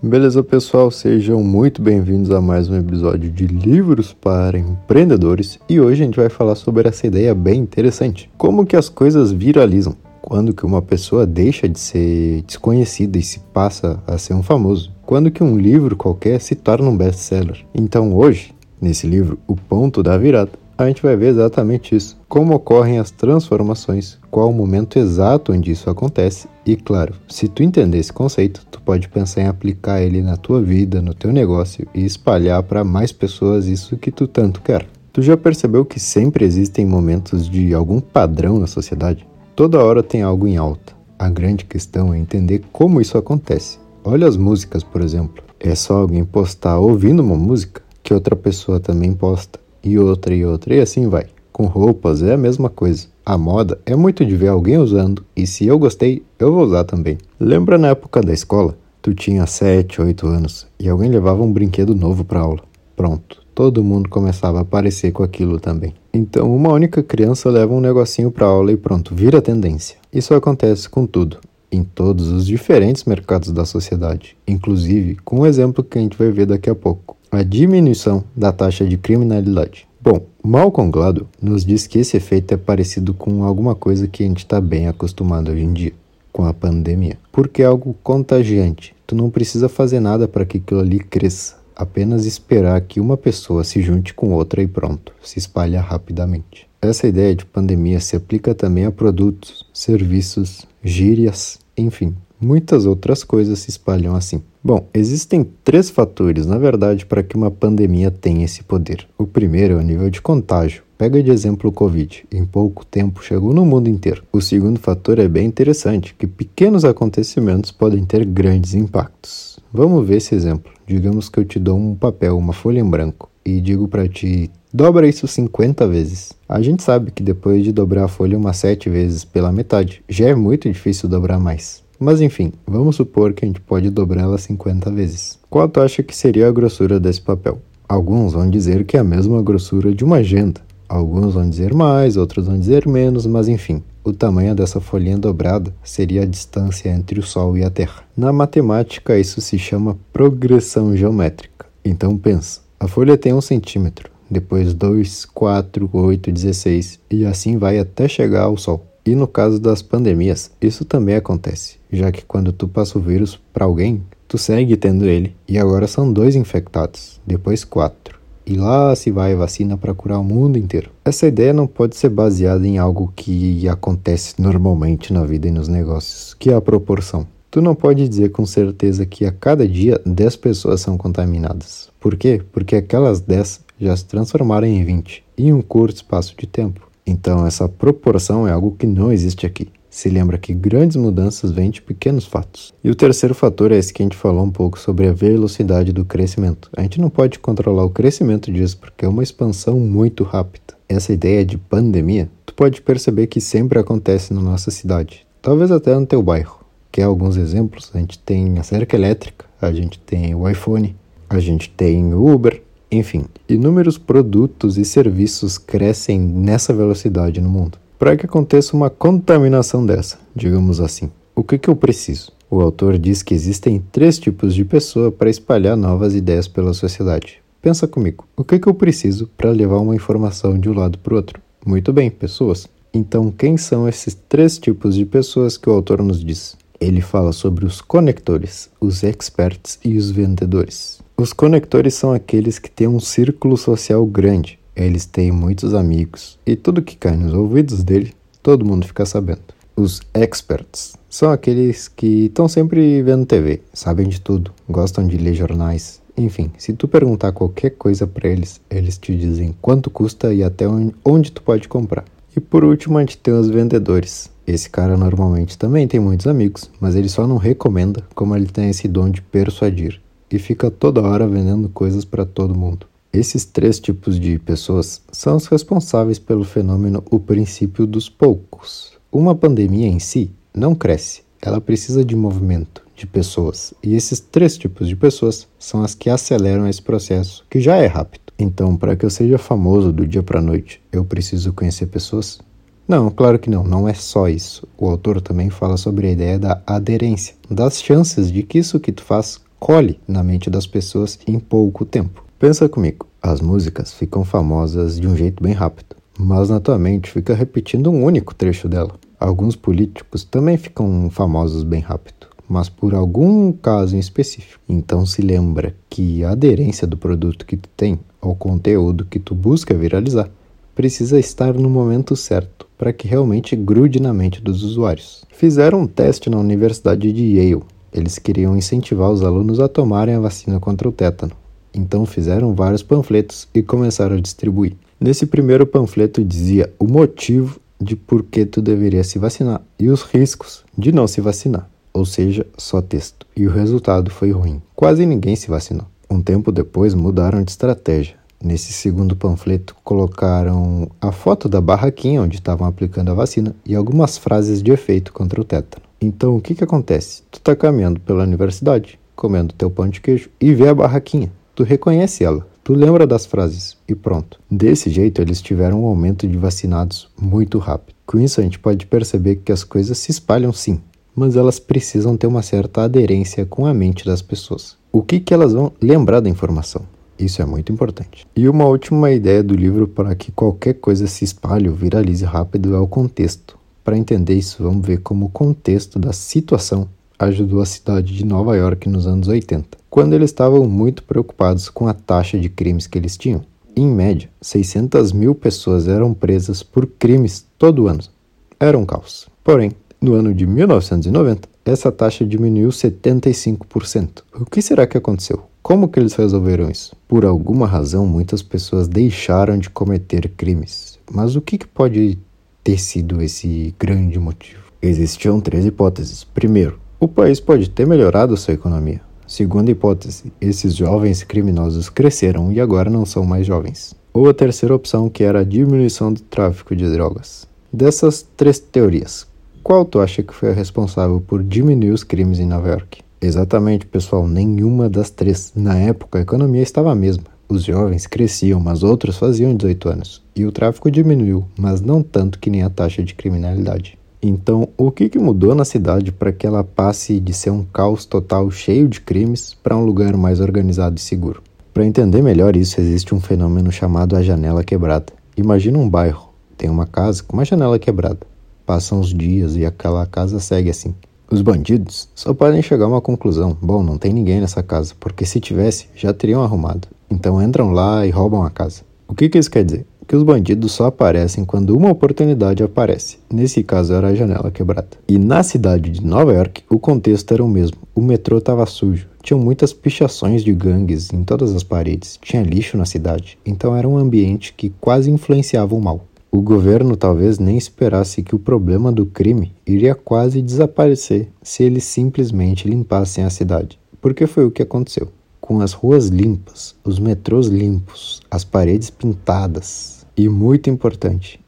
Beleza, pessoal? Sejam muito bem-vindos a mais um episódio de Livros para Empreendedores e hoje a gente vai falar sobre essa ideia bem interessante. Como que as coisas viralizam? Quando que uma pessoa deixa de ser desconhecida e se passa a ser um famoso? Quando que um livro qualquer se torna um best-seller? Então hoje, nesse livro, O Ponto da Virada, a gente vai ver exatamente isso. Como ocorrem as transformações, qual o momento exato onde isso acontece e, claro, se tu entender esse conceito, tu pode pensar em aplicar ele na tua vida, no teu negócio e espalhar para mais pessoas isso que tu tanto quer. Tu já percebeu que sempre existem momentos de algum padrão na sociedade? Toda hora tem algo em alta. A grande questão é entender como isso acontece. Olha as músicas, por exemplo. É só alguém postar ouvindo uma música que outra pessoa também posta e outra e outra, e assim vai. Com roupas é a mesma coisa. A moda é muito de ver alguém usando, e se eu gostei, eu vou usar também. Lembra na época da escola? Tu tinha 7, 8 anos e alguém levava um brinquedo novo para aula. Pronto, todo mundo começava a aparecer com aquilo também. Então, uma única criança leva um negocinho para aula e pronto, vira tendência. Isso acontece com tudo, em todos os diferentes mercados da sociedade, inclusive com o exemplo que a gente vai ver daqui a pouco a diminuição da taxa de criminalidade. Bom, Malcolm Gladwell nos diz que esse efeito é parecido com alguma coisa que a gente está bem acostumado hoje em dia, com a pandemia, porque é algo contagiante. Tu não precisa fazer nada para que aquilo ali cresça, apenas esperar que uma pessoa se junte com outra e pronto, se espalha rapidamente. Essa ideia de pandemia se aplica também a produtos, serviços, gírias, enfim, muitas outras coisas se espalham assim. Bom, existem três fatores, na verdade, para que uma pandemia tenha esse poder. O primeiro é o nível de contágio. Pega de exemplo o Covid. Em pouco tempo chegou no mundo inteiro. O segundo fator é bem interessante, que pequenos acontecimentos podem ter grandes impactos. Vamos ver esse exemplo. Digamos que eu te dou um papel, uma folha em branco, e digo para ti, dobra isso 50 vezes. A gente sabe que depois de dobrar a folha umas 7 vezes pela metade, já é muito difícil dobrar mais. Mas enfim, vamos supor que a gente pode dobrá-la 50 vezes. Qual tu acha que seria a grossura desse papel? Alguns vão dizer que é a mesma grossura de uma agenda. Alguns vão dizer mais, outros vão dizer menos, mas enfim, o tamanho dessa folhinha dobrada seria a distância entre o Sol e a Terra. Na matemática, isso se chama progressão geométrica. Então pensa, a folha tem um centímetro, depois 2, 4, 8, 16 e assim vai até chegar ao Sol. E no caso das pandemias, isso também acontece, já que quando tu passa o vírus para alguém, tu segue tendo ele, e agora são dois infectados, depois quatro. E lá se vai a vacina para curar o mundo inteiro. Essa ideia não pode ser baseada em algo que acontece normalmente na vida e nos negócios, que é a proporção. Tu não pode dizer com certeza que a cada dia 10 pessoas são contaminadas. Por quê? Porque aquelas 10 já se transformaram em 20 em um curto espaço de tempo. Então, essa proporção é algo que não existe aqui. Se lembra que grandes mudanças vêm de pequenos fatos. E o terceiro fator é esse que a gente falou um pouco sobre a velocidade do crescimento. A gente não pode controlar o crescimento disso porque é uma expansão muito rápida. Essa ideia de pandemia, tu pode perceber que sempre acontece na nossa cidade, talvez até no teu bairro. Quer alguns exemplos? A gente tem a cerca elétrica, a gente tem o iPhone, a gente tem o Uber, enfim, inúmeros produtos e serviços crescem nessa velocidade no mundo. Para que aconteça uma contaminação dessa, digamos assim, o que, que eu preciso? O autor diz que existem três tipos de pessoa para espalhar novas ideias pela sociedade. Pensa comigo, o que, que eu preciso para levar uma informação de um lado para o outro? Muito bem, pessoas. Então, quem são esses três tipos de pessoas que o autor nos diz? Ele fala sobre os conectores, os experts e os vendedores. Os conectores são aqueles que têm um círculo social grande. Eles têm muitos amigos e tudo que cai nos ouvidos dele, todo mundo fica sabendo. Os experts são aqueles que estão sempre vendo TV, sabem de tudo, gostam de ler jornais. Enfim, se tu perguntar qualquer coisa para eles, eles te dizem quanto custa e até onde tu pode comprar. E por último, a gente tem os vendedores. Esse cara normalmente também tem muitos amigos, mas ele só não recomenda como ele tem esse dom de persuadir e fica toda hora vendendo coisas para todo mundo. Esses três tipos de pessoas são os responsáveis pelo fenômeno o princípio dos poucos. Uma pandemia em si não cresce, ela precisa de movimento, de pessoas. E esses três tipos de pessoas são as que aceleram esse processo, que já é rápido. Então, para que eu seja famoso do dia para a noite, eu preciso conhecer pessoas? Não, claro que não, não é só isso. O autor também fala sobre a ideia da aderência, das chances de que isso que tu faz cole na mente das pessoas em pouco tempo. Pensa comigo, as músicas ficam famosas de um jeito bem rápido, mas na tua mente fica repetindo um único trecho dela. Alguns políticos também ficam famosos bem rápido, mas por algum caso em específico. Então se lembra que a aderência do produto que tu tem ao conteúdo que tu busca viralizar precisa estar no momento certo para que realmente grude na mente dos usuários. Fizeram um teste na Universidade de Yale. Eles queriam incentivar os alunos a tomarem a vacina contra o tétano. Então fizeram vários panfletos e começaram a distribuir. Nesse primeiro panfleto dizia o motivo de por que tu deveria se vacinar e os riscos de não se vacinar, ou seja, só texto. E o resultado foi ruim. Quase ninguém se vacinou. Um tempo depois mudaram de estratégia. Nesse segundo panfleto colocaram a foto da barraquinha onde estavam aplicando a vacina e algumas frases de efeito contra o tétano. Então o que que acontece? Tu tá caminhando pela universidade, comendo teu pão de queijo e vê a barraquinha. Tu reconhece ela, tu lembra das frases e pronto. Desse jeito eles tiveram um aumento de vacinados muito rápido. Com isso a gente pode perceber que as coisas se espalham sim, mas elas precisam ter uma certa aderência com a mente das pessoas. O que que elas vão lembrar da informação? Isso é muito importante. E uma última ideia do livro para que qualquer coisa se espalhe ou viralize rápido é o contexto. Para entender isso, vamos ver como o contexto da situação ajudou a cidade de Nova York nos anos 80, quando eles estavam muito preocupados com a taxa de crimes que eles tinham. Em média, 600 mil pessoas eram presas por crimes todo ano. Era um caos. Porém, no ano de 1990, essa taxa diminuiu 75%. O que será que aconteceu? Como que eles resolveram isso? Por alguma razão, muitas pessoas deixaram de cometer crimes. Mas o que, que pode ter sido esse grande motivo? Existiam três hipóteses. Primeiro, o país pode ter melhorado sua economia. Segunda hipótese, esses jovens criminosos cresceram e agora não são mais jovens. Ou a terceira opção, que era a diminuição do tráfico de drogas. Dessas três teorias, qual tu acha que foi a responsável por diminuir os crimes em Nova York? Exatamente, pessoal, nenhuma das três. Na época, a economia estava a mesma. Os jovens cresciam, mas outros faziam 18 anos. E o tráfico diminuiu, mas não tanto que nem a taxa de criminalidade. Então, o que, que mudou na cidade para que ela passe de ser um caos total cheio de crimes para um lugar mais organizado e seguro? Para entender melhor isso, existe um fenômeno chamado a janela quebrada. Imagina um bairro, tem uma casa com uma janela quebrada. Passam os dias e aquela casa segue assim. Os bandidos só podem chegar a uma conclusão: bom, não tem ninguém nessa casa, porque se tivesse, já teriam arrumado. Então entram lá e roubam a casa. O que, que isso quer dizer? que os bandidos só aparecem quando uma oportunidade aparece. Nesse caso era a janela quebrada. E na cidade de Nova York, o contexto era o mesmo. O metrô estava sujo. Tinham muitas pichações de gangues em todas as paredes. Tinha lixo na cidade. Então era um ambiente que quase influenciava o mal. O governo talvez nem esperasse que o problema do crime iria quase desaparecer se eles simplesmente limpassem a cidade. Porque foi o que aconteceu. Com as ruas limpas, os metrôs limpos, as paredes pintadas, e, muito importante,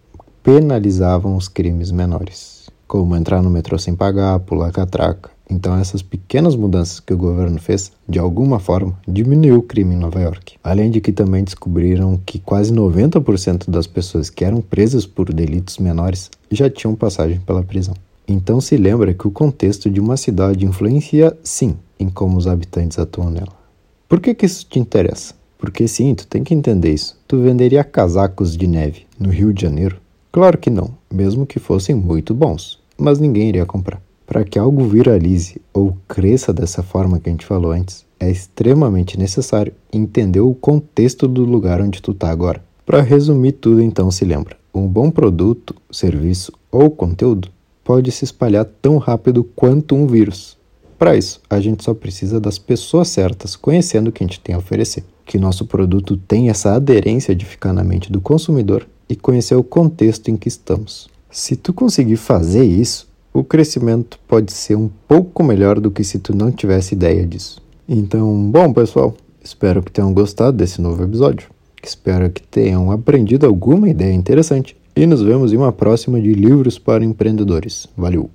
penalizavam os crimes menores, como entrar no metrô sem pagar, pular catraca. Então, essas pequenas mudanças que o governo fez, de alguma forma, diminuiu o crime em Nova York. Além de que também descobriram que quase 90% das pessoas que eram presas por delitos menores já tinham passagem pela prisão. Então, se lembra que o contexto de uma cidade influencia, sim, em como os habitantes atuam nela. Por que, que isso te interessa? Porque sim, tu tem que entender isso. Tu venderia casacos de neve no Rio de Janeiro? Claro que não, mesmo que fossem muito bons, mas ninguém iria comprar. Para que algo viralize ou cresça dessa forma que a gente falou antes, é extremamente necessário entender o contexto do lugar onde tu está agora. Para resumir tudo, então, se lembra: um bom produto, serviço ou conteúdo pode se espalhar tão rápido quanto um vírus. Para isso, a gente só precisa das pessoas certas, conhecendo o que a gente tem a oferecer que nosso produto tem essa aderência de ficar na mente do consumidor e conhecer o contexto em que estamos. Se tu conseguir fazer isso, o crescimento pode ser um pouco melhor do que se tu não tivesse ideia disso. Então, bom pessoal, espero que tenham gostado desse novo episódio. Espero que tenham aprendido alguma ideia interessante e nos vemos em uma próxima de Livros para Empreendedores. Valeu!